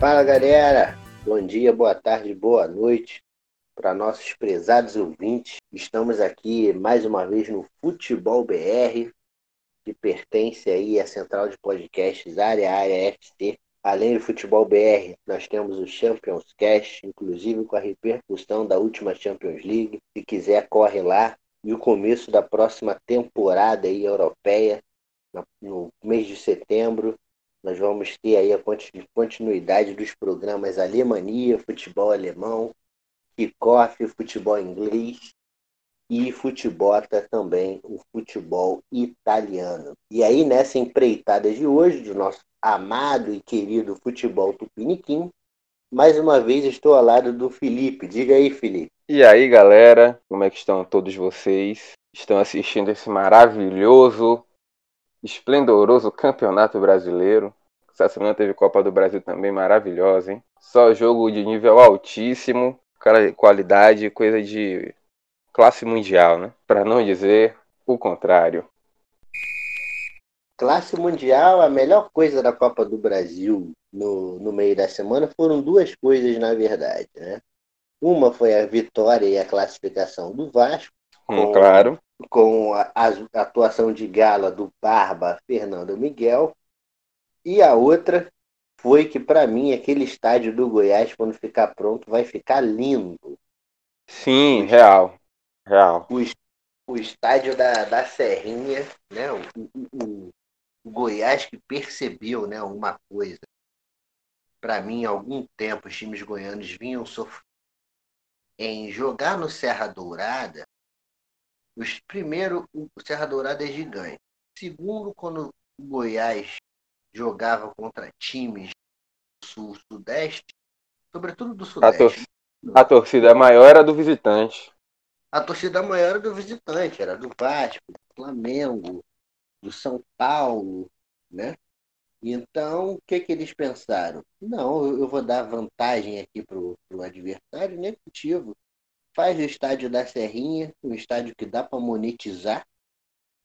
Fala galera, bom dia, boa tarde, boa noite para nossos prezados ouvintes. Estamos aqui mais uma vez no Futebol BR, que pertence aí à central de podcasts Área Área FC. Além do Futebol BR, nós temos o Champions Cast, inclusive com a repercussão da última Champions League. Se quiser, corre lá. E o começo da próxima temporada aí europeia, no mês de setembro, nós vamos ter aí a continuidade dos programas Alemania, futebol alemão, kickoff, futebol inglês e futebota também o futebol italiano. E aí, nessa empreitada de hoje, do nosso amado e querido futebol tupiniquim, mais uma vez estou ao lado do Felipe. Diga aí, Felipe. E aí, galera, como é que estão todos vocês? Estão assistindo esse maravilhoso, esplendoroso Campeonato Brasileiro. Essa semana teve Copa do Brasil também maravilhosa, hein? Só jogo de nível altíssimo, qualidade, coisa de classe mundial, né? Para não dizer o contrário. Classe mundial, a melhor coisa da Copa do Brasil no, no meio da semana foram duas coisas, na verdade, né? Uma foi a vitória e a classificação do Vasco. Hum, claro. Com a, a atuação de gala do Barba Fernando Miguel. E a outra foi que, para mim, aquele estádio do Goiás, quando ficar pronto, vai ficar lindo. Sim, real. Real. O, o estádio da, da Serrinha, né? O, o, o Goiás que percebeu né, uma coisa. Para mim, há algum tempo, os times goianos vinham sofrendo em jogar no Serra Dourada. Os, primeiro, o Serra Dourada é gigante. Segundo, quando o Goiás jogava contra times do sul, sudeste, sobretudo do sudeste. A, tor a torcida maior era do visitante. A torcida maior era do visitante, era do Vasco, do Flamengo, do São Paulo, né? Então, o que, que eles pensaram? Não, eu vou dar vantagem aqui para o adversário negativo. Faz o estádio da Serrinha, um estádio que dá para monetizar,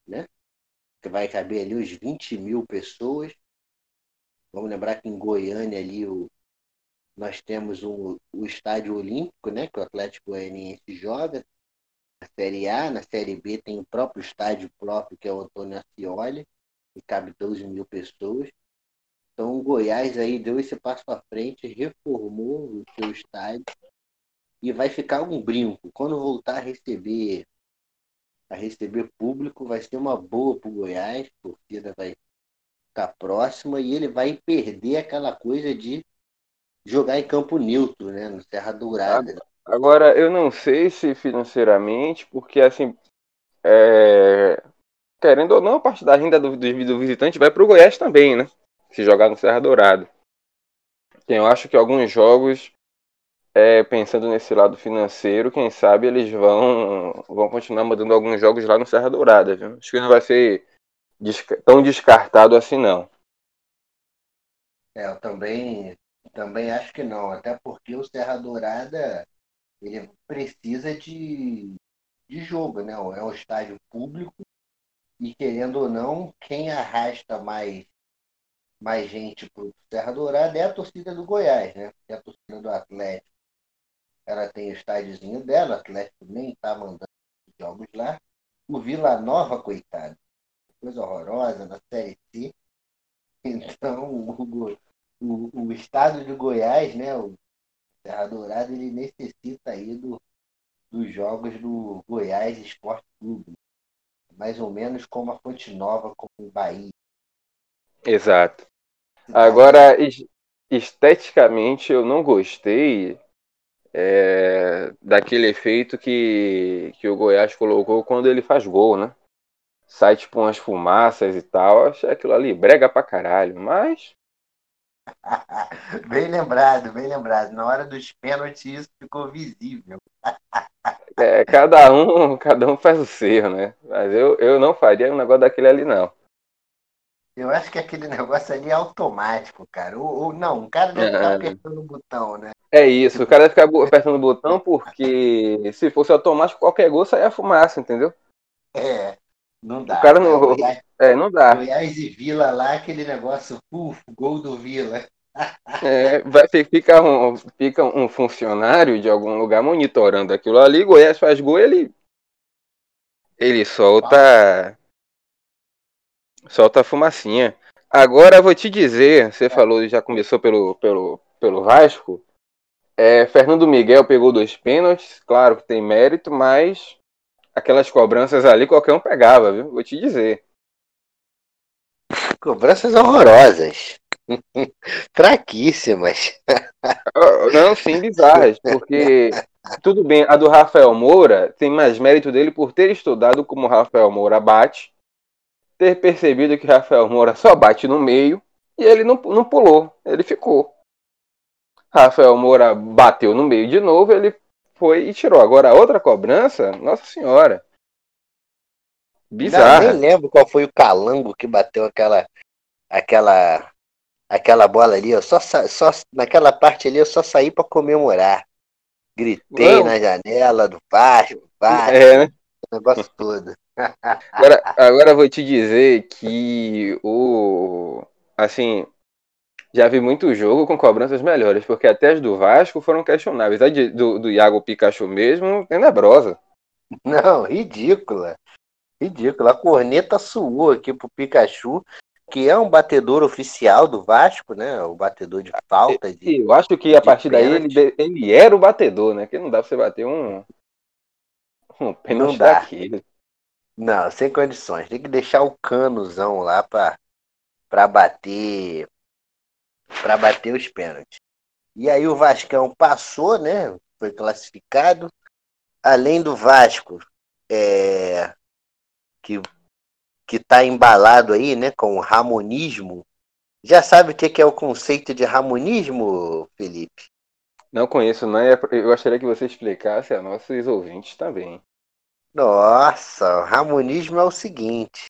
né? Que vai caber ali os 20 mil pessoas. Vamos lembrar que em Goiânia ali o, nós temos o, o estádio olímpico, né? Que o Atlético Goianiense joga. Na Série A, na Série B tem o próprio estádio próprio, que é o Antônio Ascioli, que cabe 12 mil pessoas. Então o Goiás aí deu esse passo à frente, reformou o seu estádio e vai ficar um brinco. Quando voltar a receber a receber público, vai ser uma boa para o Goiás, a torcida vai ficar próxima e ele vai perder aquela coisa de jogar em campo neutro, né, no Serra Dourada. Agora, eu não sei se financeiramente, porque assim, é... querendo ou não, a parte da renda do, do visitante vai para o Goiás também, né? Se jogar no Serra Dourada. Eu acho que alguns jogos, é, pensando nesse lado financeiro, quem sabe eles vão, vão continuar mandando alguns jogos lá no Serra Dourada. Viu? Acho que não vai ser tão descartado assim, não. É, eu também, também acho que não, até porque o Serra Dourada ele precisa de, de jogo, né? É um estádio público e querendo ou não, quem arrasta mais mais gente para o Serra Dourada é a torcida do Goiás, né? Porque a torcida do Atlético ela tem o estádiozinho dela, o Atlético nem está mandando jogos lá. O Vila Nova, coitado, coisa horrorosa na Série C. Então, o, o, o estado de Goiás, né, o Serra Dourada, ele necessita aí do, dos jogos do Goiás Esporte Clube. Mais ou menos como a Fonte Nova com o Bahia. Exato. Agora, esteticamente, eu não gostei é, daquele efeito que, que o Goiás colocou quando ele faz gol, né? sai tipo umas fumaças e tal. Achei aquilo ali brega pra caralho, mas. bem lembrado, bem lembrado. Na hora dos pênaltis isso ficou visível. é, cada um, cada um faz o seu, né? Mas eu, eu não faria um negócio daquele ali, não. Eu acho que aquele negócio ali é automático, cara. Ou, ou não, o cara deve ficar apertando o botão, né? É isso, o cara deve ficar apertando o botão porque se fosse automático, qualquer gol saia fumaça, entendeu? É. Não dá. O cara não. Goiás, é, não dá. Goiás e Vila lá, aquele negócio, uf, gol do Vila. É, vai, fica, um, fica um funcionário de algum lugar monitorando aquilo ali, Goiás faz gol, ele ele solta solta fumacinha. Agora vou te dizer, você falou, já começou pelo, pelo, pelo Vasco. É, Fernando Miguel pegou dois pênaltis, claro que tem mérito, mas aquelas cobranças ali qualquer um pegava, viu? Vou te dizer. Cobranças horrorosas. Fraquíssimas. Não, sim, bizarras, porque tudo bem, a do Rafael Moura tem mais mérito dele por ter estudado como Rafael Moura bate, ter percebido que Rafael Moura só bate no meio e ele não, não pulou, ele ficou. Rafael Moura bateu no meio de novo, ele foi e tirou. Agora a outra cobrança, nossa senhora. Bizarra. Não, nem lembro qual foi o calango que bateu aquela aquela aquela bola ali, eu só, só naquela parte ali eu só saí para comemorar. Gritei Não. na janela do Vasco, Vasco, é, né? o negócio todo. agora, agora vou te dizer que o assim, já vi muito jogo com cobranças melhores, porque até as do Vasco foram questionáveis. A de, do, do Iago Pikachu mesmo, tenebrosa. Não, ridícula. Ridícula. A corneta suou aqui pro Pikachu, que é um batedor oficial do Vasco, né? O batedor de falta. De, eu acho que a partir daí ele, ele era o batedor, né? Que não dá pra você bater um, um pênalti não dá. daquele. Não, sem condições. Tem que deixar o canozão lá pra, pra bater para bater os pênaltis. E aí o Vascão passou, né? Foi classificado. Além do Vasco, é, que que está embalado aí, né, com o ramonismo. Já sabe o que é o conceito de ramonismo, Felipe? Não conheço, não. Eu gostaria que você explicasse a nossos ouvintes também. Nossa, o ramonismo é o seguinte: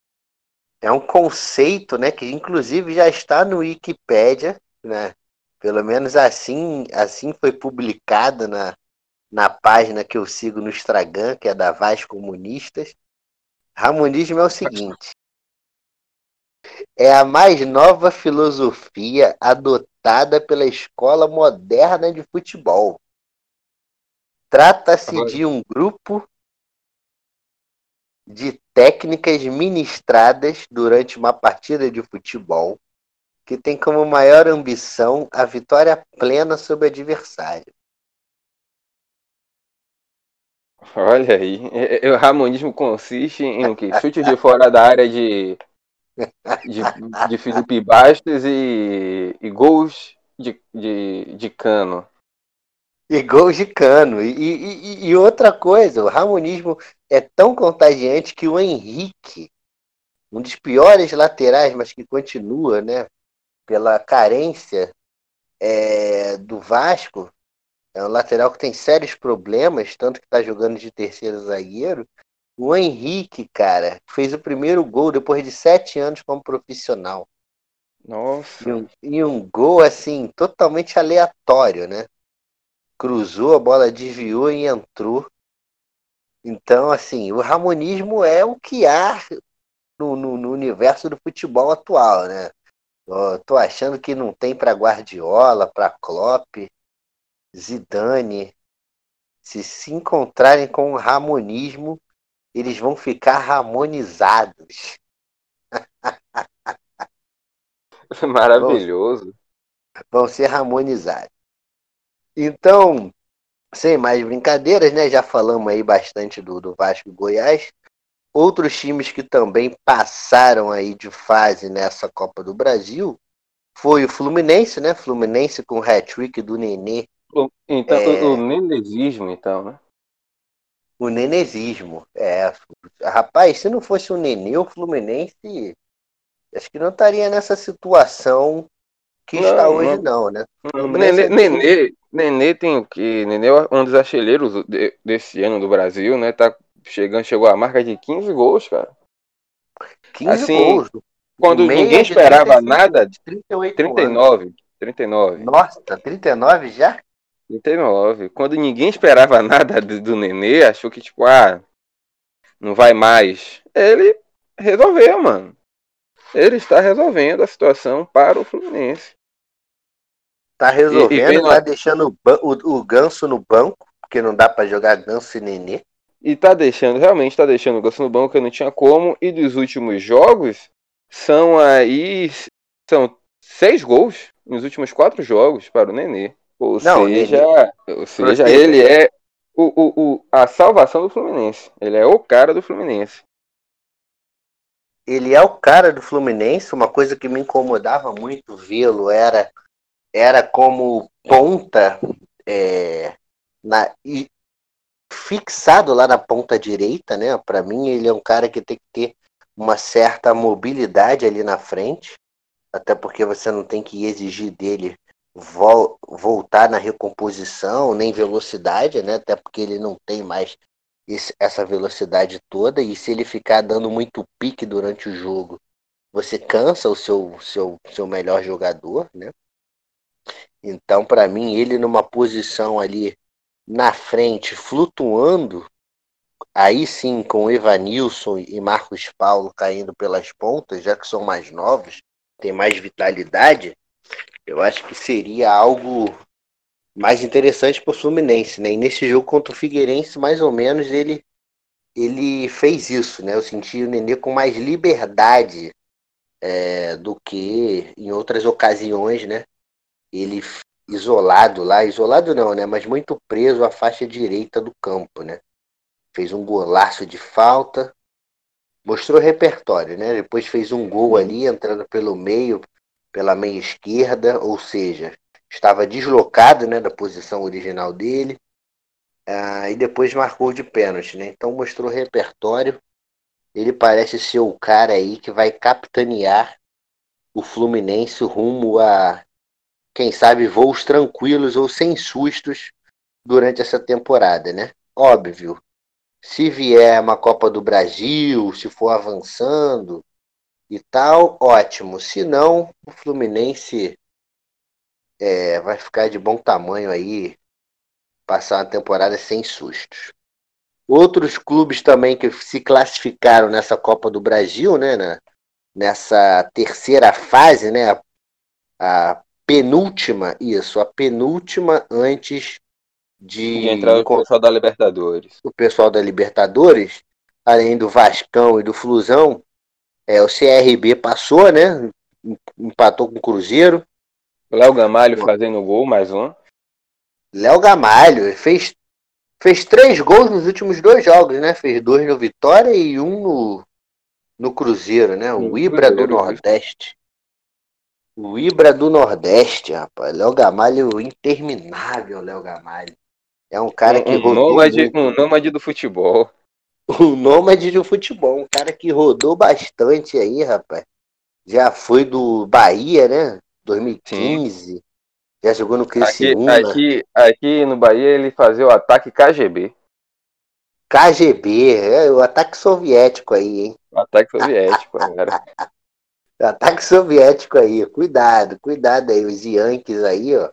é um conceito, né, que inclusive já está no Wikipédia, né? Pelo menos assim, assim foi publicado na, na página que eu sigo no Instagram, que é da Vaz Comunistas. Ramonismo é o seguinte: é a mais nova filosofia adotada pela escola moderna de futebol. Trata-se de um grupo de técnicas ministradas durante uma partida de futebol que tem como maior ambição a vitória plena sobre o adversário. Olha aí, o ramonismo consiste em o quê? Chute de fora da área de, de, de Felipe Bastos e, e gols de, de, de cano. E gols de cano. E, e, e, outra coisa, o ramonismo é tão contagiante que o Henrique, um dos piores laterais, mas que continua, né? Pela carência é, do Vasco, é um lateral que tem sérios problemas, tanto que está jogando de terceiro zagueiro. O Henrique, cara, fez o primeiro gol depois de sete anos como profissional. Nossa. E um, e um gol, assim, totalmente aleatório, né? Cruzou, a bola desviou e entrou. Então, assim, o ramonismo é o que há no, no, no universo do futebol atual, né? Oh, tô achando que não tem para Guardiola, para Klopp, Zidane. Se se encontrarem com o ramonismo, eles vão ficar ramonizados. Maravilhoso. Vão, vão ser harmonizados. Então, sem mais brincadeiras, né? Já falamos aí bastante do, do Vasco e Goiás. Outros times que também passaram aí de fase nessa Copa do Brasil foi o Fluminense, né? Fluminense com o hat-trick do Nenê. Então, é... o nenezismo, então, né? O nenezismo, é. Rapaz, se não fosse o Nenê, o Fluminense acho que não estaria nessa situação que não, está hoje, não, né? Nenê, é Nenê, Nenê tem o quê? Nenê é um dos artilheiros desse ano do Brasil, né? Tá chegando, chegou a marca de 15 gols, cara. 15 assim, gols. Quando ninguém esperava nada, 38 39. Anos. 39. Nossa, 39 já? 39. Quando ninguém esperava nada do, do Nenê, achou que, tipo, ah, não vai mais. Ele resolveu, mano. Ele está resolvendo a situação para o Fluminense. Tá resolvendo, e, e tá deixando o, o, o ganso no banco, porque não dá para jogar ganso e nenê. E tá deixando, realmente tá deixando o ganso no banco, que não tinha como. E dos últimos jogos, são aí. São seis gols nos últimos quatro jogos para o Nenê. Ou não, seja, Nenê. ou seja ele é o, o, o, a salvação do Fluminense. Ele é o cara do Fluminense. Ele é o cara do Fluminense. Uma coisa que me incomodava muito vê-lo era, era como ponta é, na, fixado lá na ponta direita, né? Para mim, ele é um cara que tem que ter uma certa mobilidade ali na frente, até porque você não tem que exigir dele vol voltar na recomposição, nem velocidade, né? Até porque ele não tem mais esse, essa velocidade toda, e se ele ficar dando muito pique durante o jogo, você cansa o seu, seu, seu melhor jogador, né? Então, para mim, ele numa posição ali na frente, flutuando, aí sim com Evanilson e Marcos Paulo caindo pelas pontas, já que são mais novos, tem mais vitalidade, eu acho que seria algo mais interessante para o Fluminense, né? E nesse jogo contra o Figueirense, mais ou menos, ele, ele fez isso, né? Eu senti o Nenê com mais liberdade é, do que em outras ocasiões, né? Ele isolado lá, isolado não, né? Mas muito preso à faixa direita do campo, né? Fez um golaço de falta, mostrou repertório, né? Depois fez um gol ali, entrando pelo meio, pela meia esquerda, ou seja, estava deslocado, né, da posição original dele. Ah, e depois marcou de pênalti, né? Então mostrou repertório. Ele parece ser o cara aí que vai capitanear o Fluminense rumo a quem sabe, voos tranquilos ou sem sustos durante essa temporada, né? Óbvio, se vier uma Copa do Brasil, se for avançando e tal, ótimo. Se não, o Fluminense é, vai ficar de bom tamanho aí, passar uma temporada sem sustos. Outros clubes também que se classificaram nessa Copa do Brasil, né? nessa terceira fase, né? A penúltima, isso, a penúltima antes de entrar o pessoal da Libertadores. O pessoal da Libertadores, além do Vascão e do Flusão, é, o CRB passou, né? Empatou com o Cruzeiro. Léo Gamalho fazendo gol, mais um. Léo Gamalho fez, fez três gols nos últimos dois jogos, né? Fez dois no Vitória e um no, no Cruzeiro, né? O Ibra do Nordeste. O Ibra do Nordeste, rapaz. Léo Gamalho, interminável, Léo Gamalho. É um cara que um, rodou. Nômade, um nômade do futebol. Um nômade do futebol. Um cara que rodou bastante aí, rapaz. Já foi do Bahia, né? 2015. Sim. Já jogou no Criciúma. Aqui, aqui, aqui no Bahia ele fazia o ataque KGB. KGB, é o ataque soviético aí, hein? O ataque soviético, era. Ataque soviético aí, cuidado, cuidado aí, os Yankees aí, ó.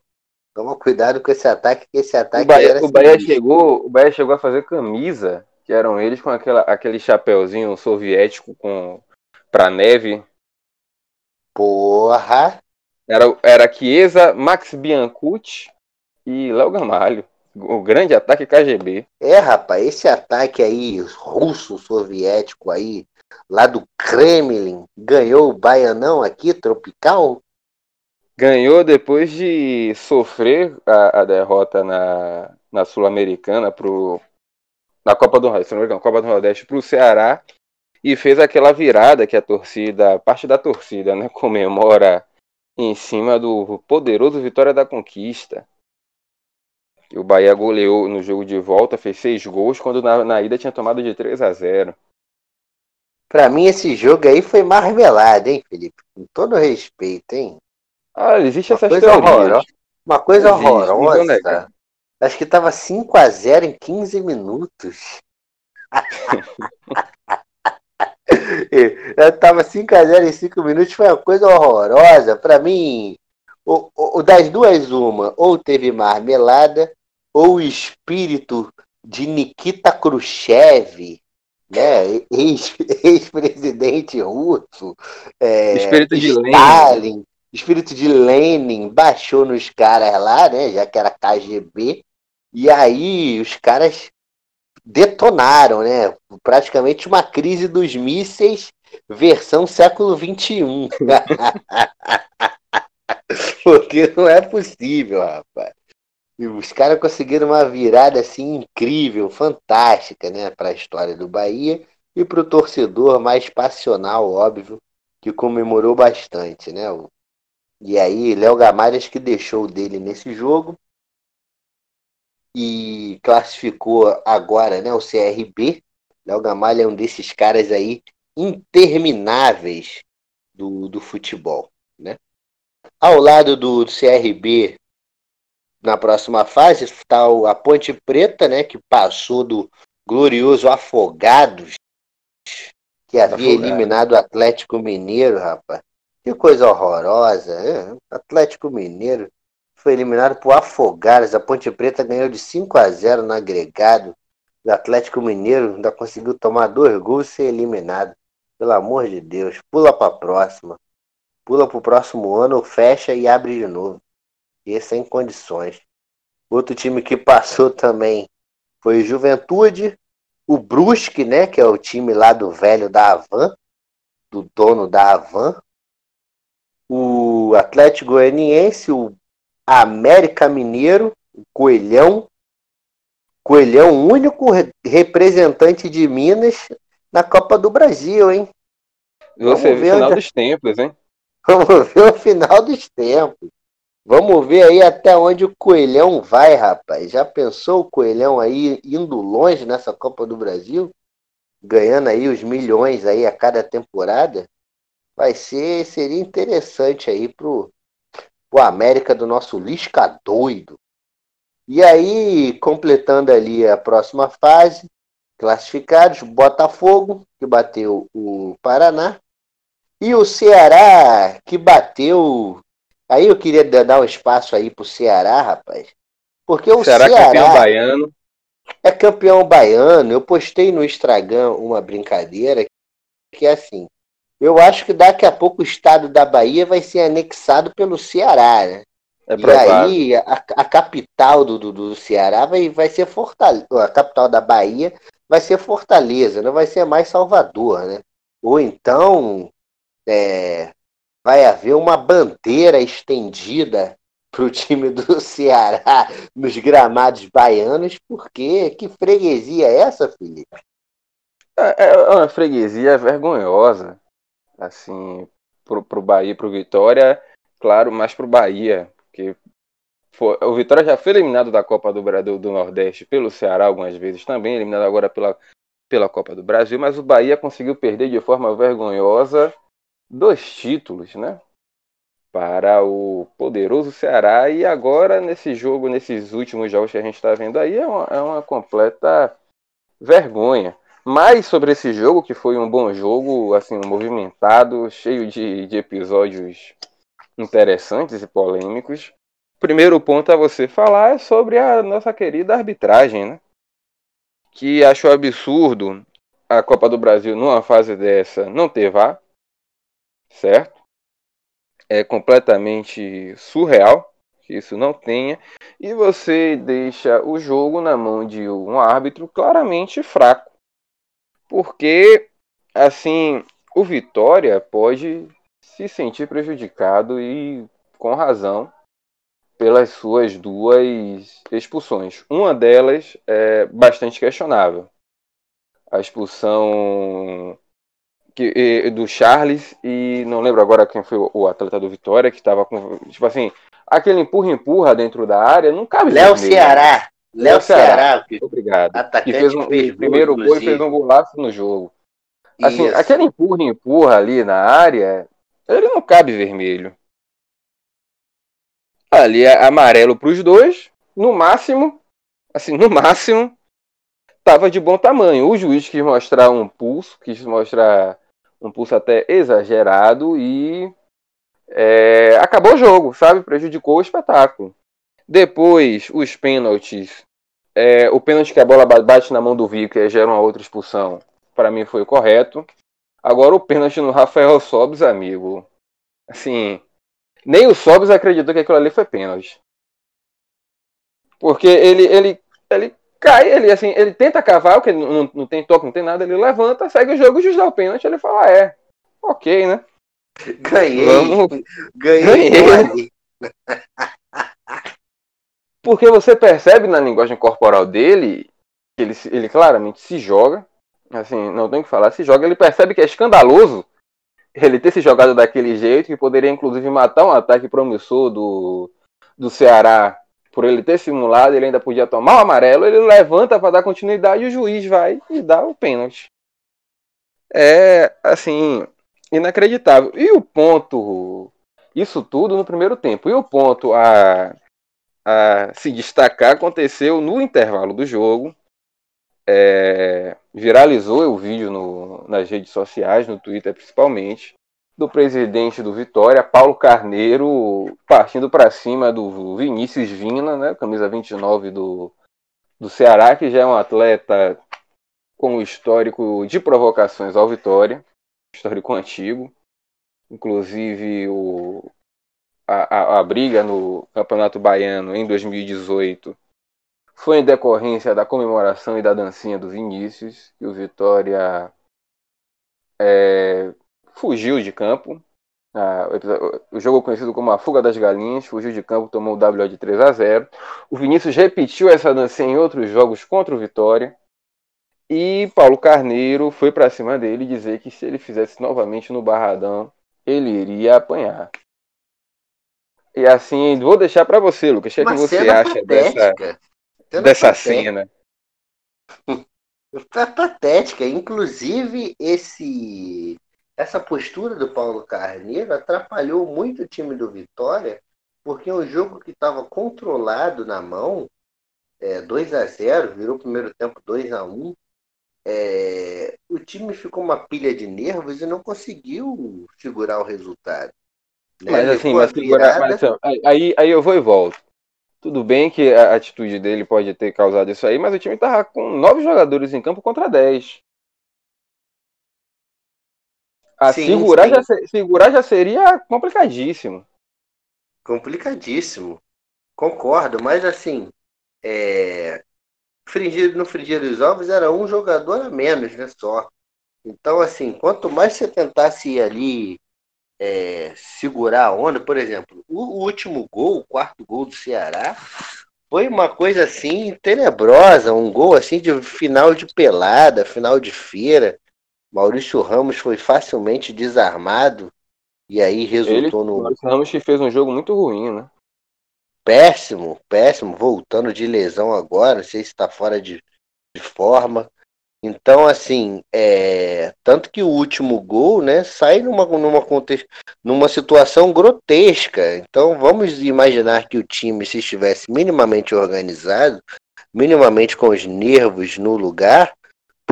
Toma cuidado com esse ataque, que esse ataque o Bahia, o Bahia chegou, o Bahia chegou a fazer camisa, que eram eles com aquela, aquele chapéuzinho soviético com pra neve. Porra! Era, era Chiesa, Max Biancucci e Léo Gamalho. O grande ataque KGB. É, rapaz, esse ataque aí russo, soviético aí, lá do Kremlin, ganhou o Baianão aqui, tropical? Ganhou depois de sofrer a, a derrota na, na Sul-Americana pro na Copa do Nordeste, Copa do Nordeste pro Ceará e fez aquela virada que a torcida, parte da torcida, né, comemora em cima do poderoso Vitória da Conquista. O Bahia goleou no jogo de volta, fez seis gols, quando na, na ida tinha tomado de 3 a 0. Pra mim, esse jogo aí foi marmelado, hein, Felipe? Com todo respeito, hein? Ah, existe essa história. Uma coisa existe, horrorosa. Acho que tava 5 a 0 em 15 minutos. Eu tava 5 a 0 em 5 minutos, foi uma coisa horrorosa. Pra mim, o, o, das duas, uma, ou teve marmelada, ou o espírito de Nikita Khrushchev né, ex-presidente russo, é, Espírito de Stalin, espírito de Lenin baixou nos caras lá, né? Já que era KGB. E aí os caras detonaram, né? Praticamente uma crise dos mísseis versão século XXI. Porque não é possível, rapaz. E os caras conseguiram uma virada assim incrível, fantástica, né, para a história do Bahia e para o torcedor mais passional, óbvio, que comemorou bastante, né? E aí, Léo Gamalhas que deixou dele nesse jogo e classificou agora, né, o CRB. Léo Gamalha é um desses caras aí intermináveis do, do futebol, né? Ao lado do CRB, na próxima fase, está a Ponte Preta, né, que passou do glorioso Afogados, que havia Afogado. eliminado o Atlético Mineiro, rapaz. Que coisa horrorosa. Né? Atlético Mineiro foi eliminado por Afogados. A Ponte Preta ganhou de 5 a 0 no agregado. O Atlético Mineiro ainda conseguiu tomar dois gols e ser eliminado. Pelo amor de Deus, pula para a próxima. Pula para o próximo ano, fecha e abre de novo. E sem condições. Outro time que passou também foi Juventude, o Brusque, né, que é o time lá do velho da Avan, do dono da Avan, o Atlético Goianiense, o América Mineiro, o Coelhão, Coelhão, único representante de Minas na Copa do Brasil, hein? Você Vamos ver o final onde... dos tempos, hein? Vamos ver o final dos tempos. Vamos ver aí até onde o Coelhão vai, rapaz. Já pensou o Coelhão aí indo longe nessa Copa do Brasil? Ganhando aí os milhões aí a cada temporada? Vai ser, seria interessante aí pro, pro América do nosso Lisca doido. E aí, completando ali a próxima fase, classificados, Botafogo, que bateu o Paraná, e o Ceará, que bateu. Aí eu queria dar um espaço aí pro Ceará, rapaz. Porque o Ceará, Ceará campeão baiano. É campeão baiano. Eu postei no Instagram uma brincadeira que é assim. Eu acho que daqui a pouco o estado da Bahia vai ser anexado pelo Ceará, né? É e aí a, a capital do, do, do, Ceará vai, vai ser Fortaleza. A capital da Bahia vai ser Fortaleza, não vai ser mais Salvador, né? Ou então é, vai haver uma bandeira estendida para o time do Ceará nos gramados baianos, porque que freguesia é essa, Felipe? É, é uma freguesia vergonhosa, assim, pro, pro Bahia, pro Vitória, claro, mais pro Bahia, porque foi, o Vitória já foi eliminado da Copa do, do, do Nordeste pelo Ceará algumas vezes, também eliminado agora pela, pela Copa do Brasil, mas o Bahia conseguiu perder de forma vergonhosa dois títulos, né? Para o poderoso Ceará e agora nesse jogo, nesses últimos jogos que a gente está vendo aí, é uma, é uma completa vergonha. Mas sobre esse jogo, que foi um bom jogo, assim, movimentado, cheio de, de episódios interessantes e polêmicos, primeiro ponto a você falar é sobre a nossa querida arbitragem, né? Que achou absurdo a Copa do Brasil numa fase dessa não ter VAR, certo? É completamente surreal que isso não tenha e você deixa o jogo na mão de um árbitro claramente fraco. Porque assim, o Vitória pode se sentir prejudicado e com razão pelas suas duas expulsões. Uma delas é bastante questionável. A expulsão que, do Charles e não lembro agora quem foi o atleta do Vitória que estava com tipo assim aquele empurra empurra dentro da área não cabe Léo Ceará. Léo Ceará, obrigado. que fez um fez primeiro gol e fez um golaço no jogo. Assim Isso. aquele empurra empurra ali na área ele não cabe vermelho. Ali é amarelo para os dois, no máximo, assim, no máximo, estava de bom tamanho. O juiz quis mostrar um pulso, quis mostrar um pulso até exagerado e é, acabou o jogo, sabe? Prejudicou o espetáculo. Depois, os pênaltis. É, o pênalti que a bola bate na mão do Vico e gera uma outra expulsão, para mim foi correto. Agora o pênalti no Rafael Sobes, amigo. Assim, Nem o Sobs acreditou que aquilo ali foi pênalti. Porque ele, ele, ele cai, ele assim, ele tenta cavar, que não, não tem toque, não tem nada, ele levanta, segue o jogo, e dá o pênalti, ele fala, ah, é, ok, né? Ganhei. Vamos... Ganhei. Ganhei. Porque você percebe na linguagem corporal dele que ele, ele claramente se joga. Assim, não tenho que falar, se joga, ele percebe que é escandaloso ele ter se jogado daquele jeito, que poderia inclusive matar um ataque promissor do, do Ceará por ele ter simulado, ele ainda podia tomar o amarelo, ele levanta para dar continuidade e o juiz vai e dá o pênalti. É, assim, inacreditável. E o ponto, isso tudo no primeiro tempo. E o ponto a, a se destacar aconteceu no intervalo do jogo. É, viralizou o vídeo no, nas redes sociais, no Twitter principalmente, do presidente do Vitória, Paulo Carneiro, partindo para cima do Vinícius Vina, né, camisa 29 do, do Ceará, que já é um atleta com histórico de provocações ao Vitória, histórico antigo. Inclusive o, a, a, a briga no Campeonato Baiano em 2018 foi em decorrência da comemoração e da dancinha do Vinícius, que o Vitória é, fugiu de campo. Ah, o jogo conhecido como a Fuga das Galinhas, fugiu de campo, tomou o WO de 3 a 0. O Vinícius repetiu essa dancinha em outros jogos contra o Vitória. E Paulo Carneiro foi para cima dele dizer que se ele fizesse novamente no Barradão, ele iria apanhar. E assim, vou deixar para você, Lucas. O que, é você acha dessa Cena dessa patética. cena. Tá patética. Inclusive, esse essa postura do Paulo Carneiro atrapalhou muito o time do Vitória, porque é um jogo que estava controlado na mão, é, 2 a 0 virou o primeiro tempo 2 a 1 é, o time ficou uma pilha de nervos e não conseguiu segurar o resultado. Né? Mas assim, mas, segurar, mas, assim, aí, aí eu vou e volto. Tudo bem que a atitude dele pode ter causado isso aí, mas o time tava com nove jogadores em campo contra dez. A sim, segurar, sim. Já, segurar já seria complicadíssimo. Complicadíssimo. Concordo, mas assim, é... No Fringir dos Ovos era um jogador a menos, né? Só. Então, assim, quanto mais você tentasse ir ali é, segurar a onda, por exemplo, o, o, último gol, o quarto gol do Ceará, foi uma coisa assim tenebrosa, um gol assim de final de pelada, final de feira. Maurício Ramos foi facilmente desarmado e aí resultou Ele, no. Maurício Ramos que fez um jogo muito ruim, né? Péssimo, péssimo, voltando de lesão agora, não sei se está fora de, de forma. Então, assim, é... tanto que o último gol, né, sai numa, numa, numa situação grotesca. Então, vamos imaginar que o time, se estivesse minimamente organizado, minimamente com os nervos no lugar,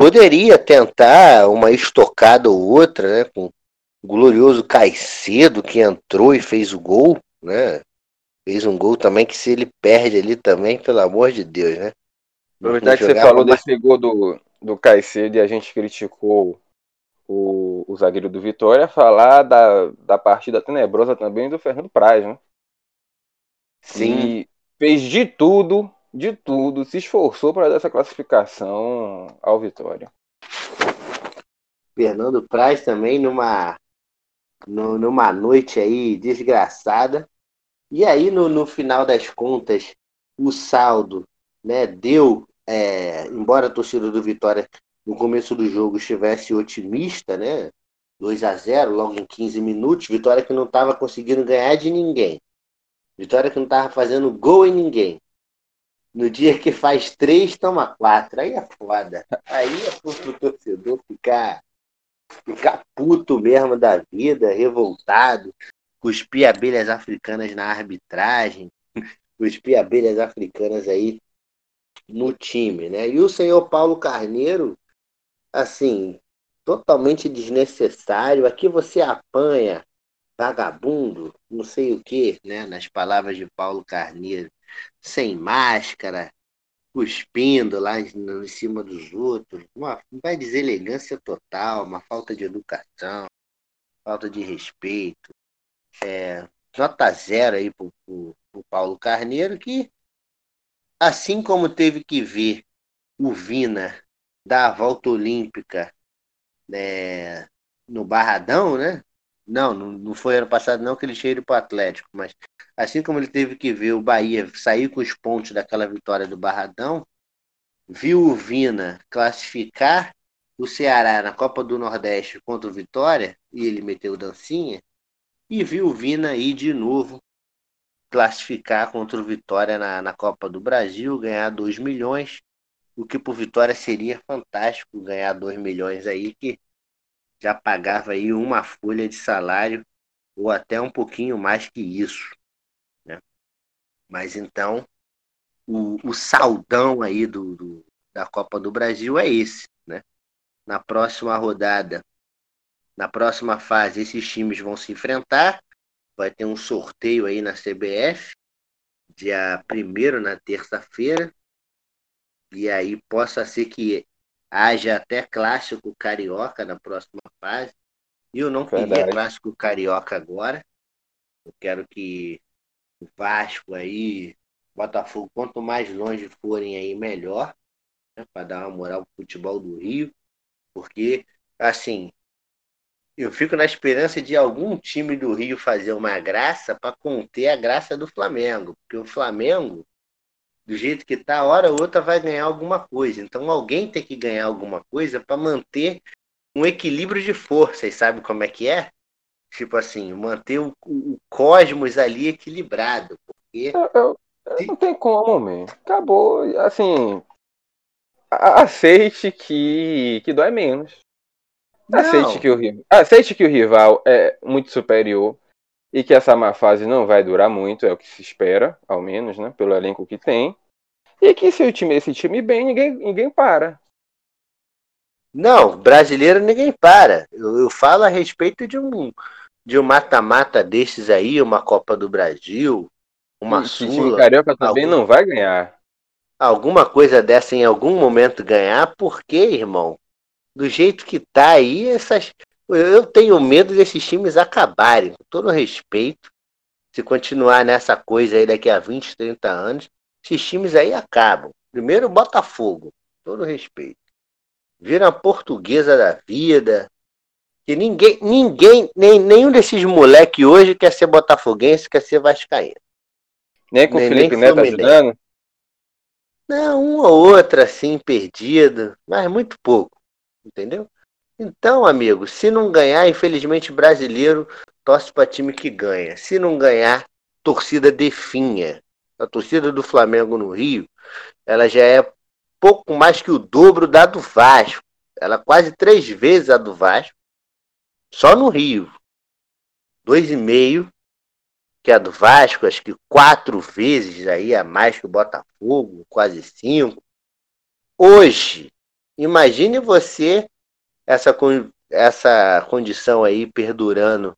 poderia tentar uma estocada ou outra, né, com o glorioso Caicedo, que entrou e fez o gol, né? Fez um gol também que se ele perde ali também, pelo amor de Deus, né? Aproveitar que você falou mais... desse gol do, do Caicedo e a gente criticou o, o zagueiro do Vitória, falar da, da partida tenebrosa também do Fernando Praz, né? Sim. E fez de tudo, de tudo, se esforçou para dar essa classificação ao Vitória. Fernando Praz também numa numa noite aí desgraçada. E aí no, no final das contas, o saldo, né, deu é, embora a torcida do Vitória no começo do jogo estivesse otimista, né? 2 a 0 logo em 15 minutos, Vitória que não estava conseguindo ganhar de ninguém. Vitória que não estava fazendo gol em ninguém. No dia que faz três, toma quatro. Aí é foda. Aí é pro torcedor ficar, ficar puto mesmo da vida, revoltado, cuspir abelhas africanas na arbitragem, cuspir abelhas africanas aí no time, né? E o senhor Paulo Carneiro, assim, totalmente desnecessário. Aqui você apanha vagabundo, não sei o que, né? Nas palavras de Paulo Carneiro, sem máscara, cuspindo lá em, cima dos outros, uma, uma deselegância total, uma falta de educação, falta de respeito. É, nota zero aí pro, pro, pro Paulo Carneiro, que assim como teve que ver o Vina dar a volta olímpica né, no Barradão, né? Não, não foi ano passado não que ele ido para o Atlético, mas assim como ele teve que ver o Bahia sair com os pontos daquela vitória do Barradão, viu o Vina classificar o Ceará na Copa do Nordeste contra o Vitória, e ele meteu dancinha, e viu o Vina ir de novo classificar contra o Vitória na, na Copa do Brasil, ganhar 2 milhões, o que por Vitória seria fantástico ganhar 2 milhões aí, que já pagava aí uma folha de salário, ou até um pouquinho mais que isso. Né? Mas então, o, o saldão aí do, do, da Copa do Brasil é esse. Né? Na próxima rodada, na próxima fase, esses times vão se enfrentar. Vai ter um sorteio aí na CBF, dia 1 na terça-feira. E aí possa ser que haja até clássico carioca na próxima fase. E eu não Verdade. queria clássico carioca agora. Eu quero que o Vasco aí, Botafogo, quanto mais longe forem aí, melhor. Né, para dar uma moral pro futebol do Rio. Porque, assim, eu fico na esperança de algum time do Rio fazer uma graça para conter a graça do Flamengo. Porque o Flamengo do jeito que tá, hora ou outra vai ganhar alguma coisa. Então alguém tem que ganhar alguma coisa para manter um equilíbrio de forças, sabe como é que é? Tipo assim, manter o, o cosmos ali equilibrado. Porque... Eu, eu, eu não tem como, man. Acabou. Assim, aceite que, que dói menos. Aceite que, o, aceite que o rival é muito superior e que essa má fase não vai durar muito, é o que se espera, ao menos, né, pelo elenco que tem. E que se o time esse time bem, ninguém, ninguém para. Não, brasileiro ninguém para. Eu, eu falo a respeito de um de um mata-mata desses aí, uma Copa do Brasil, uma Sim, Sula. time carioca também algum, não vai ganhar. Alguma coisa dessa em algum momento ganhar, porque, irmão, do jeito que tá aí, essas eu tenho medo desses times acabarem, com todo respeito. Se continuar nessa coisa aí daqui a 20, 30 anos, esses times aí acabam. Primeiro Botafogo, todo respeito. Vira a portuguesa da vida. Que ninguém, ninguém, nem, nenhum desses moleque hoje quer ser botafoguense, quer ser vascaíno. Nem com o Felipe Neto ajudando? Não, um ou outro assim, perdido, mas muito pouco, entendeu? Então, amigo, se não ganhar, infelizmente brasileiro torce para time que ganha. Se não ganhar, torcida definha. A torcida do Flamengo no Rio, ela já é pouco mais que o dobro da do Vasco. Ela é quase três vezes a do Vasco. Só no Rio. Dois e meio, que é a do Vasco, acho que quatro vezes aí a mais que o Botafogo, quase cinco. Hoje, imagine você essa, essa condição aí perdurando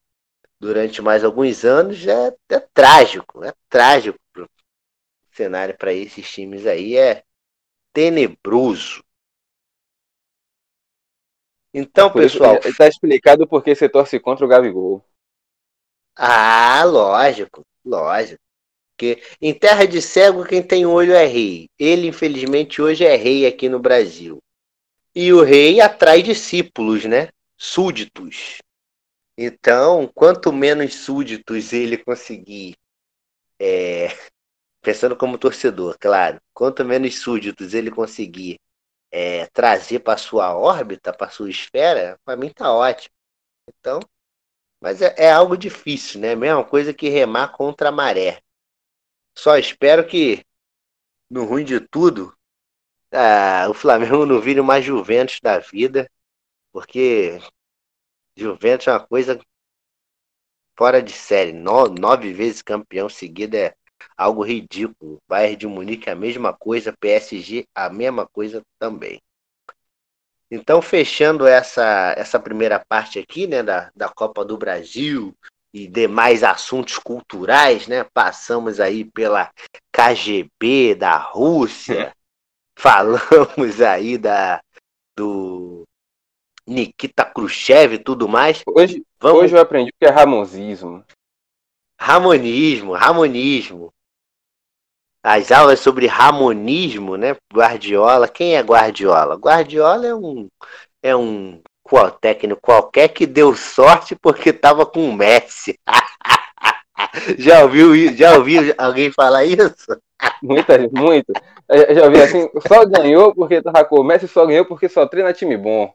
durante mais alguns anos é, é trágico, é trágico. O cenário para esses times aí é tenebroso. Então, é pessoal. Está explicado porque você torce contra o Gabigol. Ah, lógico, lógico. Porque em terra de cego, quem tem olho é rei. Ele, infelizmente, hoje é rei aqui no Brasil. E o rei atrai discípulos, né? Súditos. Então, quanto menos súditos ele conseguir, é, pensando como torcedor, claro, quanto menos súditos ele conseguir é, trazer para sua órbita, para sua esfera, para mim tá ótimo. Então, mas é, é, algo difícil, né? Mesma coisa que remar contra a maré. Só espero que, no ruim de tudo, ah, o Flamengo não vire uma Juventus da vida, porque Juventus é uma coisa fora de série. Nove, nove vezes campeão seguida é algo ridículo. Bayern de Munique a mesma coisa, PSG a mesma coisa também. Então, fechando essa, essa primeira parte aqui, né, da, da Copa do Brasil e demais assuntos culturais, né, passamos aí pela KGB da Rússia, falamos aí da do Nikita Khrushchev e tudo mais. Hoje, Vamos... hoje eu aprendi o que é Ramonzismo. Ramonismo, Ramonismo. As aulas sobre Ramonismo, né? Guardiola. Quem é Guardiola? Guardiola é um é um qual, técnico qualquer que deu sorte porque estava com o Messi. já ouviu já ouviu alguém falar isso? Muita, muito. Já ouvi assim, só ganhou porque com o Messi, só ganhou porque só treina time bom.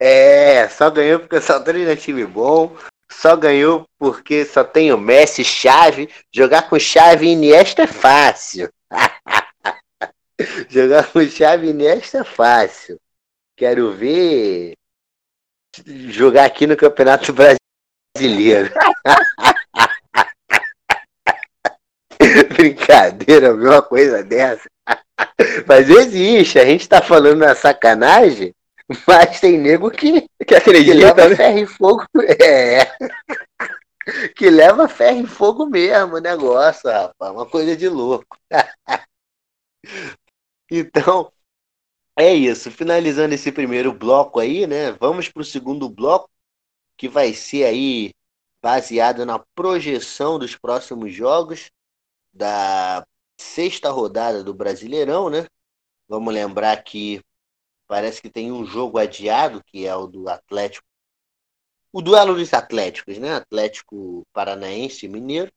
É, só ganhou porque só treina time bom, só ganhou porque só tem o Messi, Chave. Jogar com Chave e Iniesta é fácil. Jogar com Chave e Iniesta é fácil. Quero ver jogar aqui no Campeonato Brasileiro. Brincadeira, uma coisa dessa. Mas existe, a gente tá falando na sacanagem, mas tem nego que, que acredita, que leva né? ferro e fogo. É. Que leva ferro e fogo mesmo o negócio, rapaz. Uma coisa de louco. Então, é isso. Finalizando esse primeiro bloco aí, né? Vamos para o segundo bloco, que vai ser aí baseado na projeção dos próximos jogos da sexta rodada do Brasileirão, né? Vamos lembrar que parece que tem um jogo adiado, que é o do Atlético. O duelo dos Atléticos, né? Atlético Paranaense e Mineiro.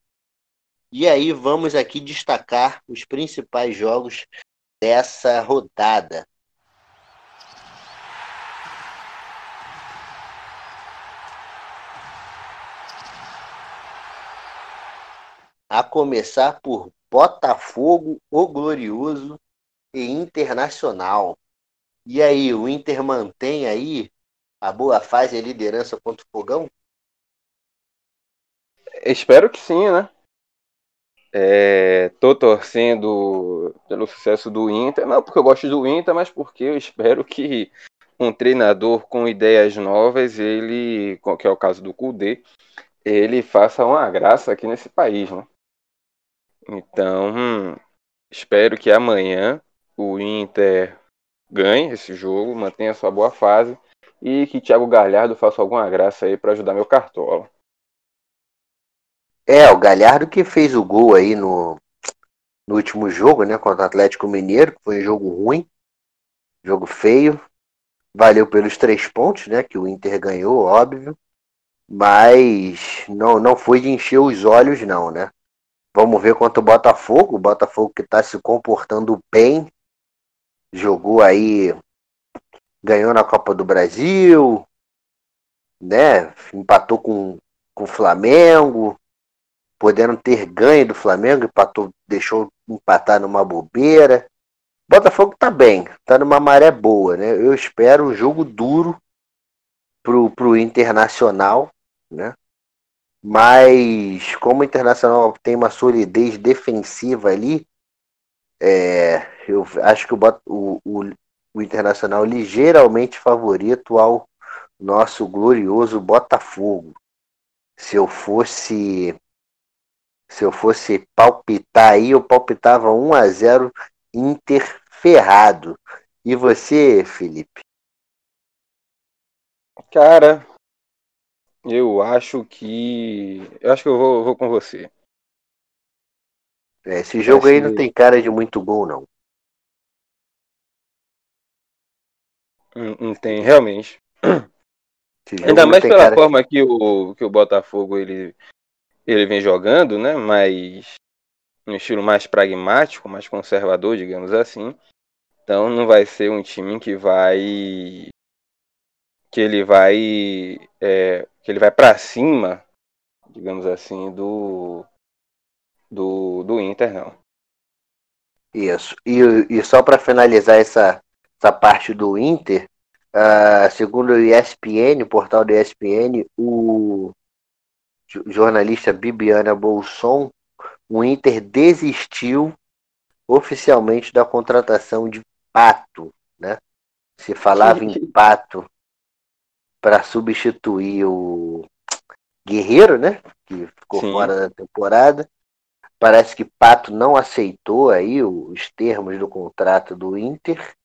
E aí vamos aqui destacar os principais jogos dessa rodada. A começar por Botafogo, o Glorioso e Internacional. E aí, o Inter mantém aí a boa fase e liderança contra o Fogão? Espero que sim, né? É, tô torcendo pelo sucesso do Inter, não porque eu gosto do Inter, mas porque eu espero que um treinador com ideias novas, ele, que é o caso do Kudê, ele faça uma graça aqui nesse país, né? Então, hum, espero que amanhã o Inter ganhe esse jogo, mantenha sua boa fase e que Thiago Galhardo faça alguma graça aí para ajudar meu cartola. É, o Galhardo que fez o gol aí no, no último jogo, né, contra o Atlético Mineiro, que foi um jogo ruim, jogo feio. Valeu pelos três pontos, né, que o Inter ganhou, óbvio, mas não, não foi de encher os olhos, não, né. Vamos ver quanto o Botafogo. O Botafogo que está se comportando bem. Jogou aí. Ganhou na Copa do Brasil. Né? Empatou com, com o Flamengo. Podendo ter ganho do Flamengo. Empatou, deixou empatar numa bobeira. Botafogo tá bem. Tá numa maré boa, né? Eu espero um jogo duro pro, pro Internacional, né? Mas como o Internacional tem uma solidez defensiva ali, é, eu acho que o, o, o, o Internacional ligeiramente favorito ao nosso glorioso Botafogo. Se eu fosse se eu fosse palpitar aí, eu palpitava 1 a 0 Inter ferrado. E você, Felipe? Cara, eu acho que. Eu acho que eu vou, vou com você. É, esse jogo aí não tem cara de muito gol, não. Não, não tem, realmente. Ainda mais pela cara... forma que o, que o Botafogo ele, ele vem jogando, né? Mas um estilo mais pragmático, mais conservador, digamos assim. Então não vai ser um time que vai que ele vai é, que ele vai para cima, digamos assim, do do, do Inter, não. Isso. E, e só para finalizar essa, essa parte do Inter, uh, segundo o ESPN, o portal do ESPN, o jornalista Bibiana Bolson, o Inter desistiu oficialmente da contratação de Pato, né? Se falava em Pato para substituir o Guerreiro, né? Que ficou Sim. fora da temporada. Parece que Pato não aceitou aí os termos do contrato do Inter.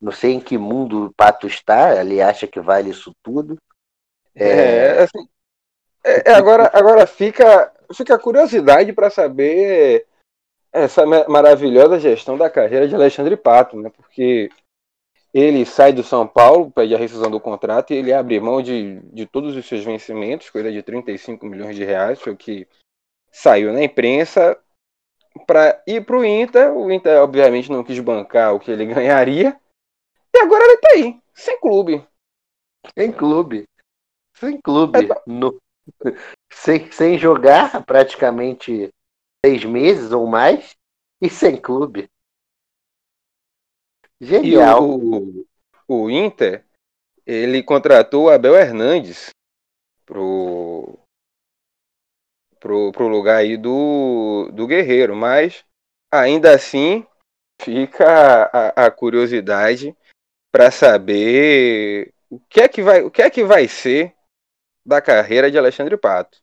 Não sei em que mundo o Pato está, ele acha que vale isso tudo. É, é assim, é, é agora, agora fica, fica a curiosidade para saber essa maravilhosa gestão da carreira de Alexandre Pato, né? Porque ele sai do São Paulo, pede a rescisão do contrato e ele abre mão de, de todos os seus vencimentos, coisa de 35 milhões de reais, foi o que saiu na imprensa, para ir para o Inter. O Inter, obviamente, não quis bancar o que ele ganharia. E agora ele está aí, sem clube. Sem clube. Sem clube. É, no... sem, sem jogar praticamente seis meses ou mais e sem clube. Genial. E o, o Inter, ele contratou o Abel Hernandes pro, pro, pro lugar aí do, do Guerreiro, mas ainda assim fica a, a curiosidade para saber o que é que vai o que é que vai ser da carreira de Alexandre Pato.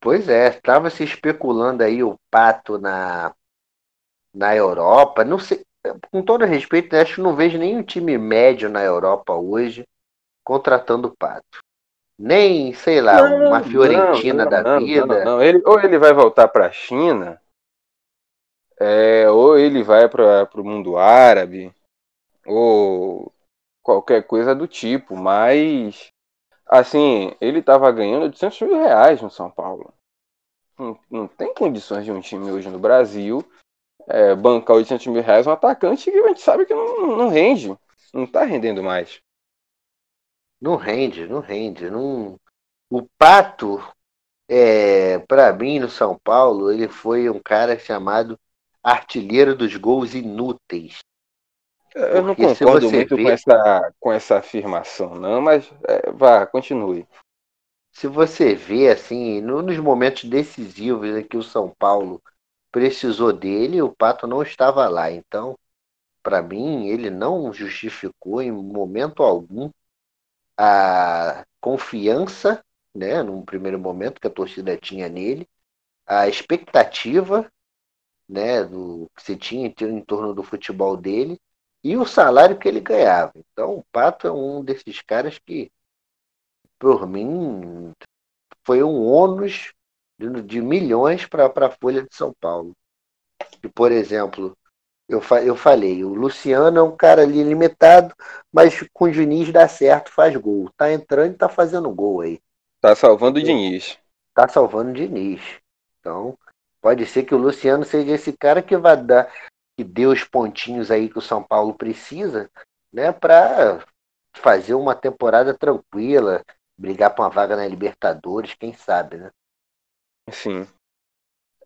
Pois é, estava se especulando aí o Pato na na Europa, não sei, com todo respeito, acho que não vejo nenhum time médio na Europa hoje contratando o Pato. Nem, sei lá, não, uma Fiorentina não, não, da vida. Não, Ele, ou ele vai voltar para a China, é, ou ele vai para o mundo árabe, ou qualquer coisa do tipo. Mas, assim, ele estava ganhando 800 mil reais no São Paulo. Não, não tem condições de um time hoje no Brasil é, bancar 800 mil reais um atacante que a gente sabe que não, não rende. Não tá rendendo mais. Não rende, não rende. Não... O Pato, é, para mim, no São Paulo, ele foi um cara chamado artilheiro dos gols inúteis. Eu Porque não concordo muito vê... com, essa, com essa afirmação, não, mas é, vá, continue. Se você vê, assim, no, nos momentos decisivos em que o São Paulo precisou dele, o Pato não estava lá. Então, para mim, ele não justificou em momento algum a confiança, né, num primeiro momento que a torcida tinha nele, a expectativa, né, do que se tinha em torno do futebol dele e o salário que ele ganhava. Então, o Pato é um desses caras que, por mim, foi um ônus de, de milhões para a Folha de São Paulo. E, por exemplo, eu, fa eu falei, o Luciano é um cara ali limitado, mas com o Diniz dá certo, faz gol. Tá entrando e tá fazendo gol aí. Tá salvando o Diniz. Tá salvando o Diniz. Então, pode ser que o Luciano seja esse cara que vai dar, que dê os pontinhos aí que o São Paulo precisa, né, para fazer uma temporada tranquila, brigar por uma vaga na Libertadores, quem sabe, né? Sim.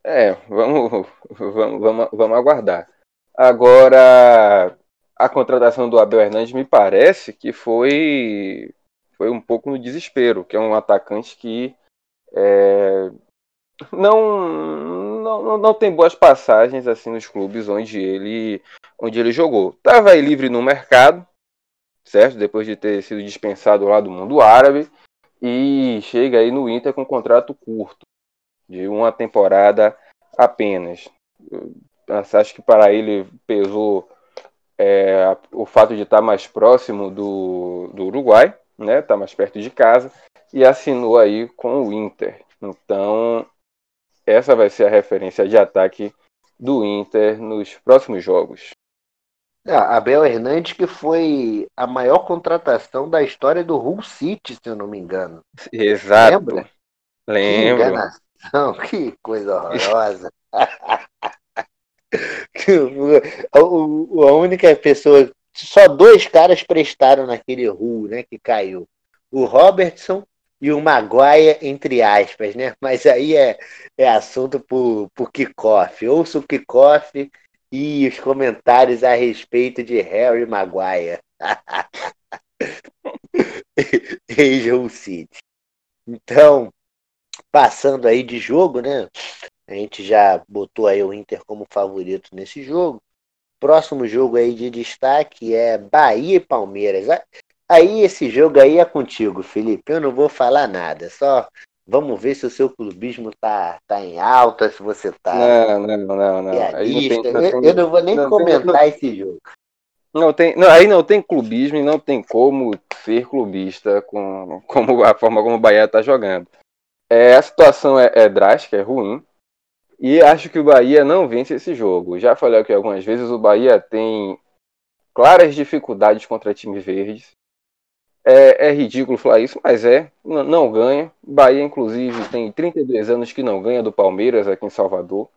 É, vamos, vamos, vamos, vamos aguardar. Agora, a contratação do Abel Hernandes me parece que foi, foi um pouco no desespero, que é um atacante que é, não, não, não tem boas passagens assim nos clubes onde ele, onde ele jogou. Estava aí livre no mercado, certo? Depois de ter sido dispensado lá do mundo árabe e chega aí no Inter com um contrato curto de uma temporada apenas. Acho que para ele pesou é, o fato de estar mais próximo do, do Uruguai, né? Estar mais perto de casa e assinou aí com o Inter. Então essa vai ser a referência de ataque do Inter nos próximos jogos. Ah, Abel Hernandes, que foi a maior contratação da história do Hull City, se eu não me engano. Exato. Lembra? Lembro. Não, que coisa horrorosa. a única pessoa, só dois caras prestaram naquele Ru, né, que caiu. O Robertson e o Maguire, entre aspas, né? Mas aí é, é assunto pro, pro kickoff. Ouça o kickoff e os comentários a respeito de Harry Maguire. Ex City. Então, passando aí de jogo, né? A gente já botou aí o Inter como favorito nesse jogo. Próximo jogo aí de destaque é Bahia e Palmeiras. Aí esse jogo aí é contigo, Felipe. Eu não vou falar nada, só vamos ver se o seu clubismo tá, tá em alta, se você tá. Não, não, não, não. Aí não tem, não eu, eu, não vou nem não comentar tem, esse jogo. Não tem, aí não tem clubismo e não tem como ser clubista com como a forma como o Bahia tá jogando. É, a situação é, é drástica, é ruim. E acho que o Bahia não vence esse jogo. Já falei aqui algumas vezes, o Bahia tem claras dificuldades contra times verdes. É, é ridículo falar isso, mas é. Não, não ganha. Bahia, inclusive, tem 32 anos que não ganha do Palmeiras aqui em Salvador.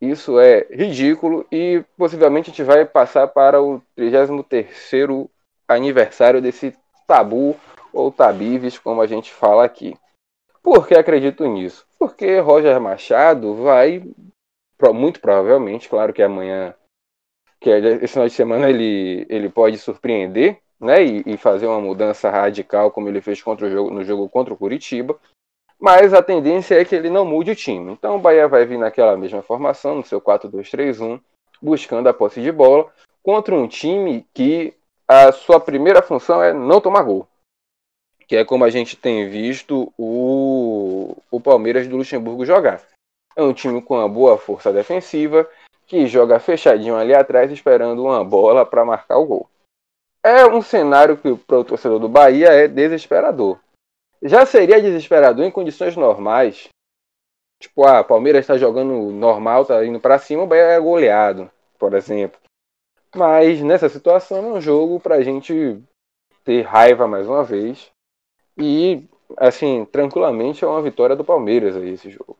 Isso é ridículo e possivelmente a gente vai passar para o 33º aniversário desse tabu ou tabives, como a gente fala aqui. Por que acredito nisso? Porque Roger Machado vai, muito provavelmente, claro que amanhã, que é esse final de semana ele, ele pode surpreender, né, e, e fazer uma mudança radical como ele fez contra o jogo, no jogo contra o Curitiba, mas a tendência é que ele não mude o time. Então o Bahia vai vir naquela mesma formação, no seu 4-2-3-1, buscando a posse de bola, contra um time que a sua primeira função é não tomar gol que é como a gente tem visto o, o Palmeiras do Luxemburgo jogar. É um time com uma boa força defensiva, que joga fechadinho ali atrás, esperando uma bola para marcar o gol. É um cenário que para o torcedor do Bahia é desesperador. Já seria desesperador em condições normais. Tipo, ah, Palmeiras está jogando normal, está indo para cima, o Bahia é goleado, por exemplo. Mas nessa situação é um jogo para a gente ter raiva mais uma vez e, assim, tranquilamente é uma vitória do Palmeiras aí esse jogo.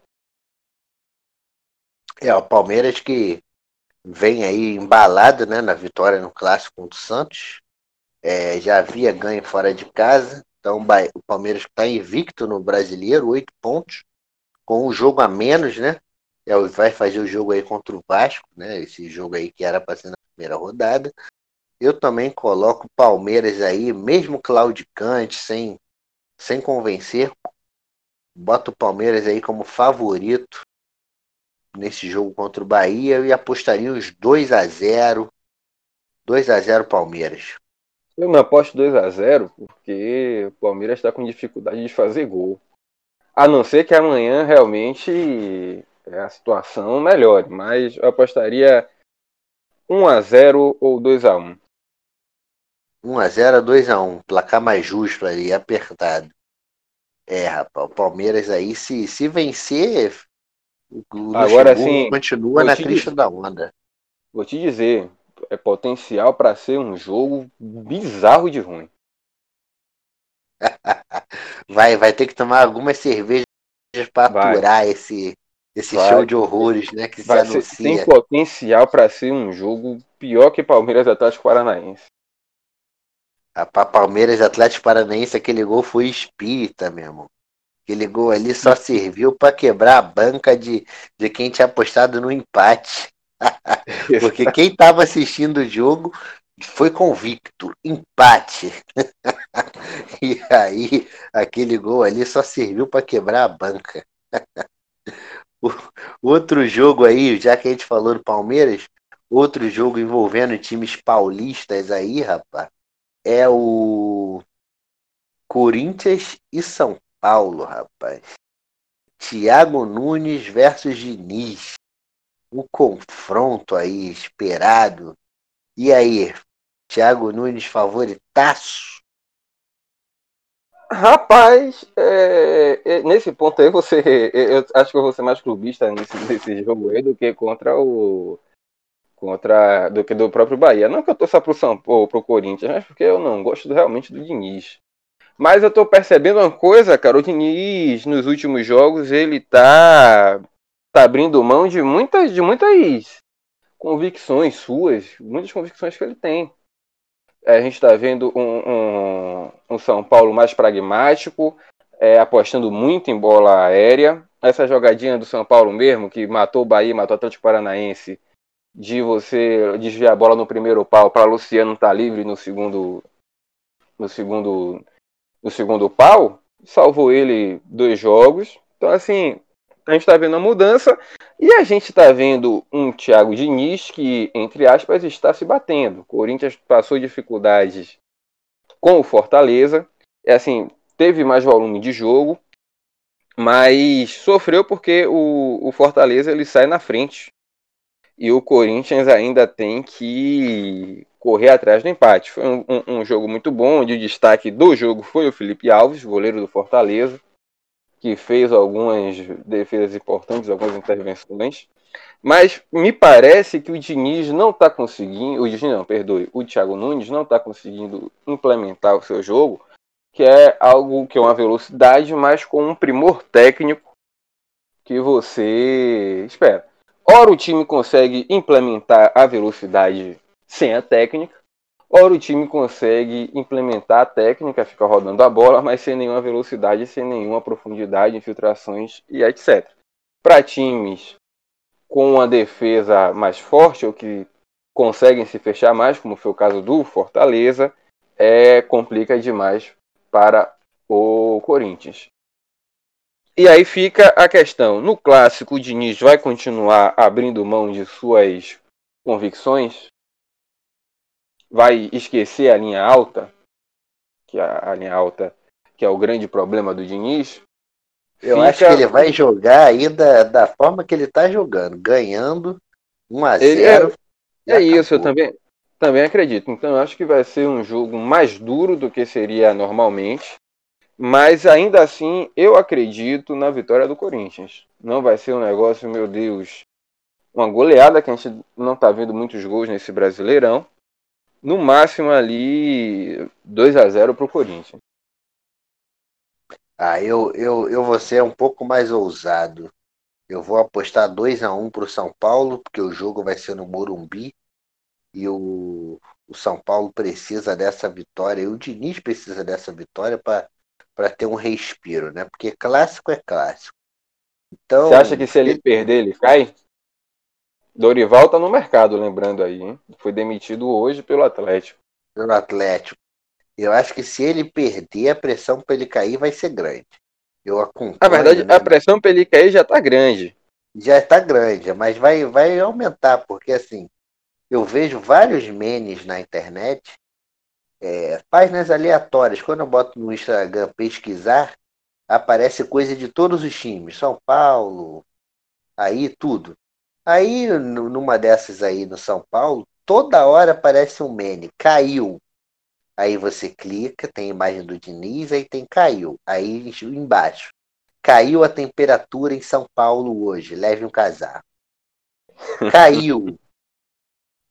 É, o Palmeiras que vem aí embalado né, na vitória no clássico contra o Santos. É, já havia ganho fora de casa. Então o Palmeiras está invicto no brasileiro, oito pontos, com um jogo a menos, né? É, vai fazer o jogo aí contra o Vasco, né? Esse jogo aí que era para ser na primeira rodada. Eu também coloco o Palmeiras aí, mesmo claudicante, sem sem convencer. Bota o Palmeiras aí como favorito nesse jogo contra o Bahia e apostaria uns 2 a 0 2 a 0 Palmeiras. Eu não aposto 2 a 0 porque o Palmeiras está com dificuldade de fazer gol. A não ser que amanhã realmente a situação melhore, mas eu apostaria 1 a 0 ou 2 a 1. 1x0 2x1. Placar mais justo ali, apertado. É, rapaz, o Palmeiras aí, se, se vencer, o Agora sim, continua na crista da onda. Vou te dizer, é potencial para ser um jogo bizarro de ruim. vai, vai ter que tomar algumas cervejas para aturar esse, esse show de horrores, né? Que vai se anuncia. Ser, tem potencial para ser um jogo pior que Palmeiras Atlético Paranaense. A Palmeiras Atlético Paranaense, aquele gol foi espírita, meu irmão. Aquele gol ali só serviu para quebrar a banca de, de quem tinha apostado no empate. Porque quem estava assistindo o jogo foi convicto, empate. e aí, aquele gol ali só serviu para quebrar a banca. o outro jogo aí, já que a gente falou do Palmeiras, outro jogo envolvendo times paulistas aí, rapaz é o Corinthians e São Paulo, rapaz. Thiago Nunes versus Diniz. O confronto aí esperado. E aí, Thiago Nunes favoritaço? Rapaz, é, é, nesse ponto aí você. Eu acho que eu vou ser mais clubista nesse, nesse jogo aí do que contra o, contra do que do próprio Bahia. Não que eu torça pro São Paulo, pro Corinthians, mas porque eu não gosto realmente do Diniz. Mas eu tô percebendo uma coisa, cara, o Diniz nos últimos jogos, ele tá tá abrindo mão de muitas de muitas convicções suas, muitas convicções que ele tem. É, a gente está vendo um, um, um, São Paulo mais pragmático, é, apostando muito em bola aérea. Essa jogadinha do São Paulo mesmo, que matou o Bahia, matou o Atlético Paranaense, de você desviar a bola no primeiro pau para Luciano estar tá livre no segundo no segundo no segundo pau, salvou ele dois jogos. Então assim, a gente está vendo a mudança e a gente está vendo um Thiago Diniz que, entre aspas, está se batendo. O Corinthians passou dificuldades com o Fortaleza. É assim, teve mais volume de jogo, mas sofreu porque o, o Fortaleza ele sai na frente e o Corinthians ainda tem que correr atrás do empate. Foi um, um, um jogo muito bom, onde o destaque do jogo foi o Felipe Alves, goleiro do Fortaleza. que fez algumas defesas importantes, algumas intervenções. Mas me parece que o Diniz não está conseguindo, o Diniz não, perdoe, o Thiago Nunes não está conseguindo implementar o seu jogo, que é algo que é uma velocidade, mas com um primor técnico que você espera. Ora o time consegue implementar a velocidade sem a técnica, ora o time consegue implementar a técnica, fica rodando a bola, mas sem nenhuma velocidade, sem nenhuma profundidade, infiltrações e etc. Para times com uma defesa mais forte ou que conseguem se fechar mais, como foi o caso do Fortaleza, é complica demais para o Corinthians. E aí fica a questão: no clássico, o Diniz vai continuar abrindo mão de suas convicções? Vai esquecer a linha alta? Que a, a linha alta que é o grande problema do Diniz? Eu Fica... acho que ele vai jogar ainda da forma que ele está jogando, ganhando 1 a 0 É, é isso, eu também, também acredito. Então eu acho que vai ser um jogo mais duro do que seria normalmente. Mas ainda assim, eu acredito na vitória do Corinthians. Não vai ser um negócio, meu Deus, uma goleada que a gente não está vendo muitos gols nesse Brasileirão. No máximo ali 2 a 0 para o Corinthians. Ah, eu, eu, eu vou ser um pouco mais ousado. Eu vou apostar 2 a 1 para o São Paulo, porque o jogo vai ser no Morumbi. E o, o São Paulo precisa dessa vitória. E o Diniz precisa dessa vitória para ter um respiro, né? Porque clássico é clássico. Então, Você acha que se ele perder, ele cai? Dorival tá no mercado, lembrando aí, hein? Foi demitido hoje pelo Atlético. Pelo Atlético. Eu acho que se ele perder, a pressão para ele cair vai ser grande. Eu acompanho. Na verdade, né? a pressão para ele cair já está grande. Já está grande, mas vai, vai aumentar, porque assim, eu vejo vários memes na internet, é, páginas aleatórias. Quando eu boto no Instagram pesquisar, aparece coisa de todos os times, São Paulo, aí tudo. Aí, numa dessas aí no São Paulo, toda hora aparece um meme, caiu, Aí você clica, tem a imagem do Diniz, aí tem caiu. Aí embaixo. Caiu a temperatura em São Paulo hoje, leve um casaco. Caiu.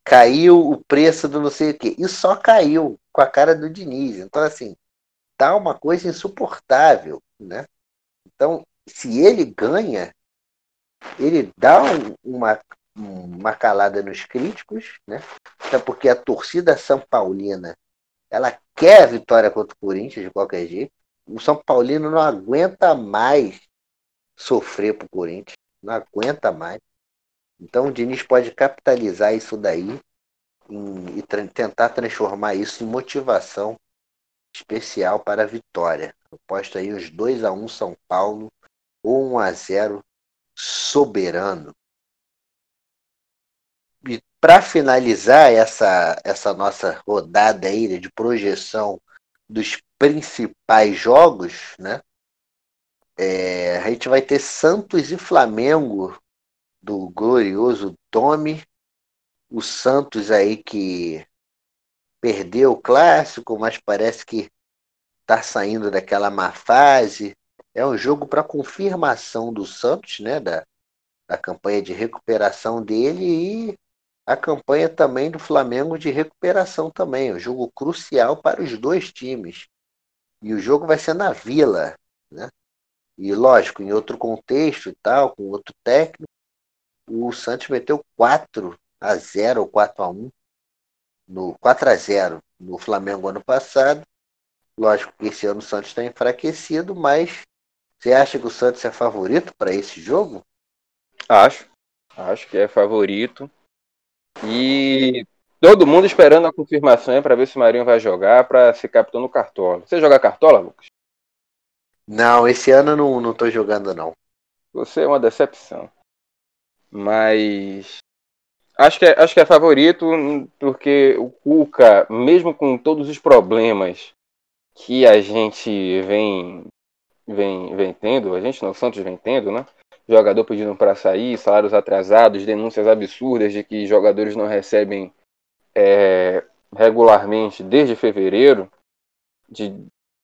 caiu o preço do não sei o quê. E só caiu com a cara do Diniz. Então, assim, tá uma coisa insuportável, né? Então, se ele ganha, ele dá um, uma, uma calada nos críticos, né? Até porque a torcida São Paulina ela quer a vitória contra o Corinthians de qualquer jeito. O São Paulino não aguenta mais sofrer pro Corinthians. Não aguenta mais. Então o Diniz pode capitalizar isso daí e tra tentar transformar isso em motivação especial para a vitória. Eu posto aí os 2 a 1 São Paulo ou 1 a 0 soberano. E para finalizar essa, essa nossa rodada aí de projeção dos principais jogos, né? É, a gente vai ter Santos e Flamengo do glorioso Tome. O Santos aí que perdeu o clássico, mas parece que está saindo daquela má fase. É um jogo para confirmação do Santos, né? Da, da campanha de recuperação dele e a campanha também do Flamengo de recuperação também, um jogo crucial para os dois times. E o jogo vai ser na Vila, né? E lógico, em outro contexto e tal, com outro técnico, o Santos meteu 4 a 0 ou 4 a 1 no 4 a 0 no Flamengo ano passado. Lógico que esse ano o Santos está enfraquecido, mas você acha que o Santos é favorito para esse jogo? Acho. Acho que é favorito. E todo mundo esperando a confirmação para ver se o Marinho vai jogar para ser capitão no Cartola. Você joga Cartola, Lucas? Não, esse ano não, não tô jogando, não. Você é uma decepção. Mas. Acho que, é, acho que é favorito, porque o Cuca, mesmo com todos os problemas que a gente vem, vem, vem tendo, a gente não, o Santos vem tendo, né? jogador pedindo para sair, salários atrasados, denúncias absurdas de que jogadores não recebem é, regularmente desde fevereiro, de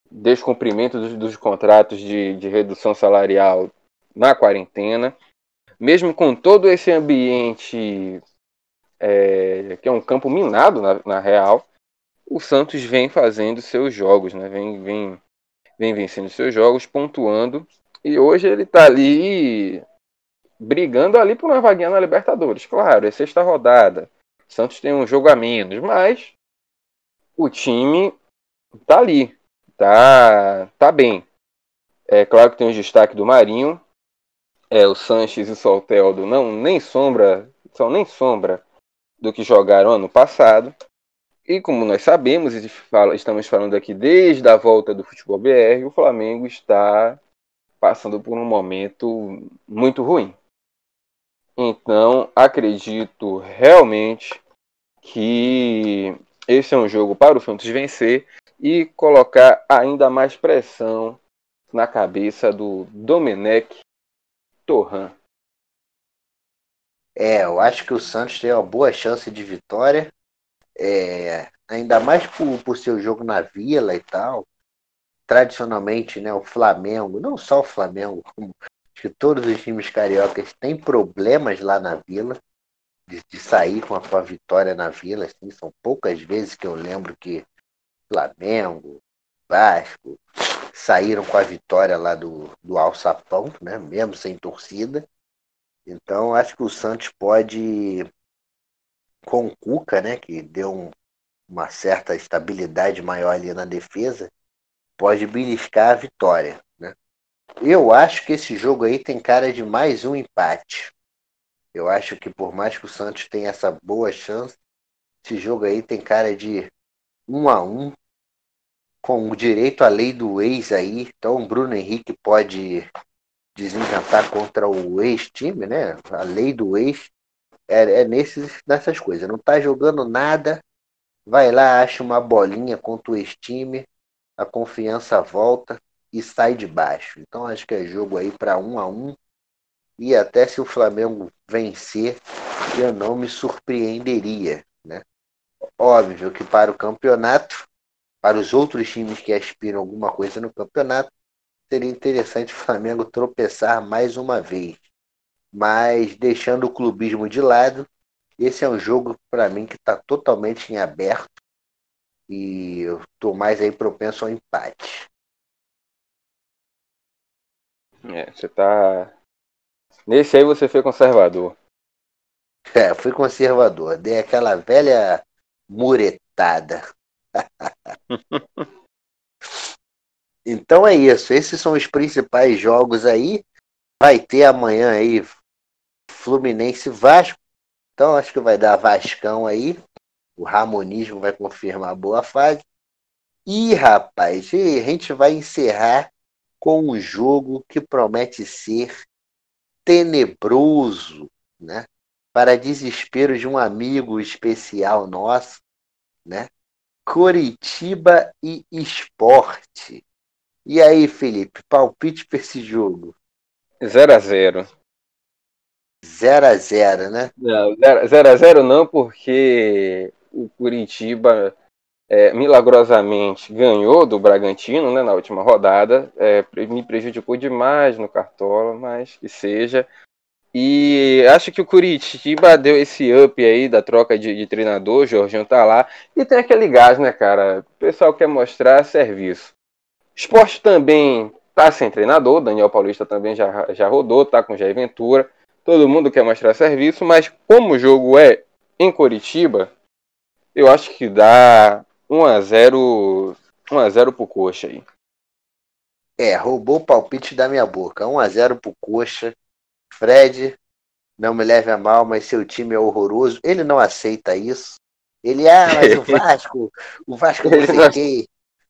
descumprimento dos, dos contratos de, de redução salarial na quarentena. Mesmo com todo esse ambiente é, que é um campo minado na, na, real, o Santos vem fazendo seus jogos, né? vem, vem, vem vencendo seus jogos, pontuando. E hoje ele está ali brigando ali por uma vaguinha na Libertadores. Claro, é sexta rodada. Santos tem um jogo a menos, mas o time tá ali, tá, tá bem. É claro que tem o destaque do Marinho, é o Sanches e o Solteldo não nem sombra, são nem sombra do que jogaram ano passado. E como nós sabemos, e estamos falando aqui desde a volta do futebol BR, o Flamengo está passando por um momento muito ruim. Então, acredito realmente que esse é um jogo para o Santos vencer e colocar ainda mais pressão na cabeça do Domenech Torran. É, eu acho que o Santos tem uma boa chance de vitória. É, ainda mais por, por seu jogo na Vila e tal. Tradicionalmente, né, o Flamengo, não só o Flamengo, como que todos os times cariocas têm problemas lá na Vila de, de sair com a, com a vitória na Vila. Assim, são poucas vezes que eu lembro que Flamengo, Vasco saíram com a vitória lá do, do Alçapão, né, mesmo sem torcida. Então, acho que o Santos pode, com o Cuca, né, que deu um, uma certa estabilidade maior ali na defesa, pode beliscar a vitória. Né? Eu acho que esse jogo aí tem cara de mais um empate. Eu acho que por mais que o Santos tenha essa boa chance, esse jogo aí tem cara de um a um, com o direito à lei do ex aí. Então o Bruno Henrique pode desencantar contra o ex-time, né? A lei do ex é, é nesses, nessas coisas. Não tá jogando nada, vai lá, acha uma bolinha contra o ex-time, a confiança volta e sai de baixo. Então acho que é jogo aí para um a um. E até se o Flamengo vencer, eu não me surpreenderia. Né? Óbvio que para o campeonato, para os outros times que aspiram alguma coisa no campeonato, seria interessante o Flamengo tropeçar mais uma vez. Mas deixando o clubismo de lado, esse é um jogo para mim que está totalmente em aberto e eu estou mais aí propenso ao empate. É, você tá. Nesse aí você foi conservador. É, fui conservador. Dei aquela velha muretada. Então é isso. Esses são os principais jogos aí. Vai ter amanhã aí Fluminense Vasco. Então acho que vai dar Vascão aí. O Ramonismo vai confirmar a boa fase. E rapaz, a gente vai encerrar com um jogo que promete ser tenebroso, né? Para desespero de um amigo especial nosso, né? Coritiba e Esporte. E aí, Felipe, palpite para esse jogo? 0x0. 0x0, né? Não, 0x0 não, porque o Curitiba é, milagrosamente ganhou do Bragantino né, na última rodada. É, me prejudicou demais no Cartola, mas que seja. E acho que o Curitiba deu esse up aí da troca de, de treinador, o Jorginho tá lá. E tem aquele gás, né, cara? O pessoal quer mostrar serviço. Esporte também está sem treinador, Daniel Paulista também já, já rodou, está com Jair Ventura. Todo mundo quer mostrar serviço, mas como o jogo é em Curitiba, eu acho que dá 1 a 0 1 a 0 pro Coxa aí. É, roubou o palpite da minha boca. 1 a 0 pro Coxa. Fred, não me leve a mal, mas seu time é horroroso. Ele não aceita isso. Ele, ah, mas o Vasco, o Vasco não sei quem.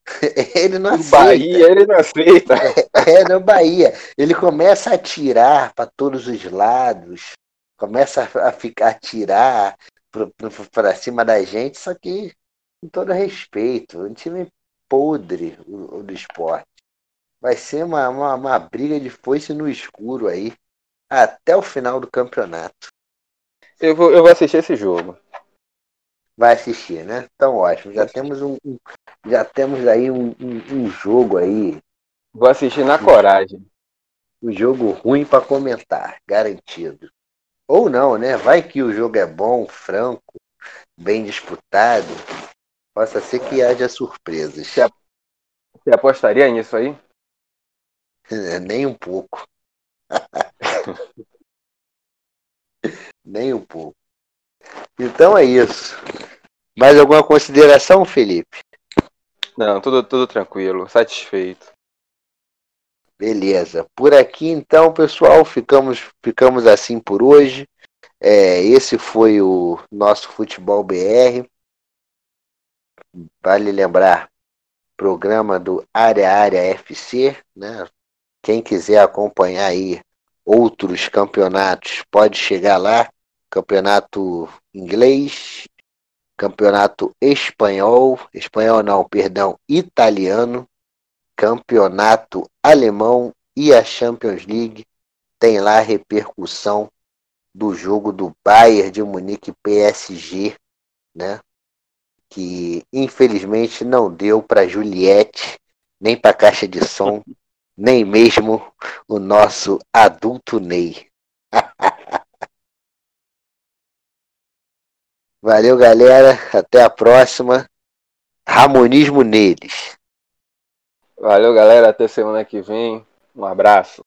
Ele não aceita. Bahia, ele não aceita. É, é, no Bahia. Ele começa a atirar para todos os lados, começa a ficar atirar para cima da gente, só que com todo respeito, um time podre o, o do esporte. Vai ser uma, uma, uma briga de foice no escuro aí, até o final do campeonato. Eu vou, eu vou assistir esse jogo. Vai assistir, né? Então ótimo. Já temos um, já temos aí um, um, um, jogo aí. Vou assistir na coragem. Um jogo ruim para comentar, garantido. Ou não, né? Vai que o jogo é bom, franco, bem disputado. Possa ser que haja surpresas. Você, você apostaria nisso aí? Nem um pouco. Nem um pouco. Então é isso. Mais alguma consideração, Felipe? Não, tudo, tudo tranquilo, satisfeito. Beleza. Por aqui então, pessoal, ficamos, ficamos assim por hoje. É, esse foi o nosso Futebol BR. Vale lembrar, programa do Área Área FC, né? Quem quiser acompanhar aí outros campeonatos, pode chegar lá. Campeonato inglês, campeonato espanhol, espanhol não, perdão, italiano, campeonato alemão e a Champions League. Tem lá a repercussão do jogo do Bayern de Munique PSG, né? Que infelizmente não deu para Juliette, nem para caixa de som, nem mesmo o nosso adulto Ney. Valeu, galera. Até a próxima. Ramonismo neles. Valeu, galera. Até semana que vem. Um abraço.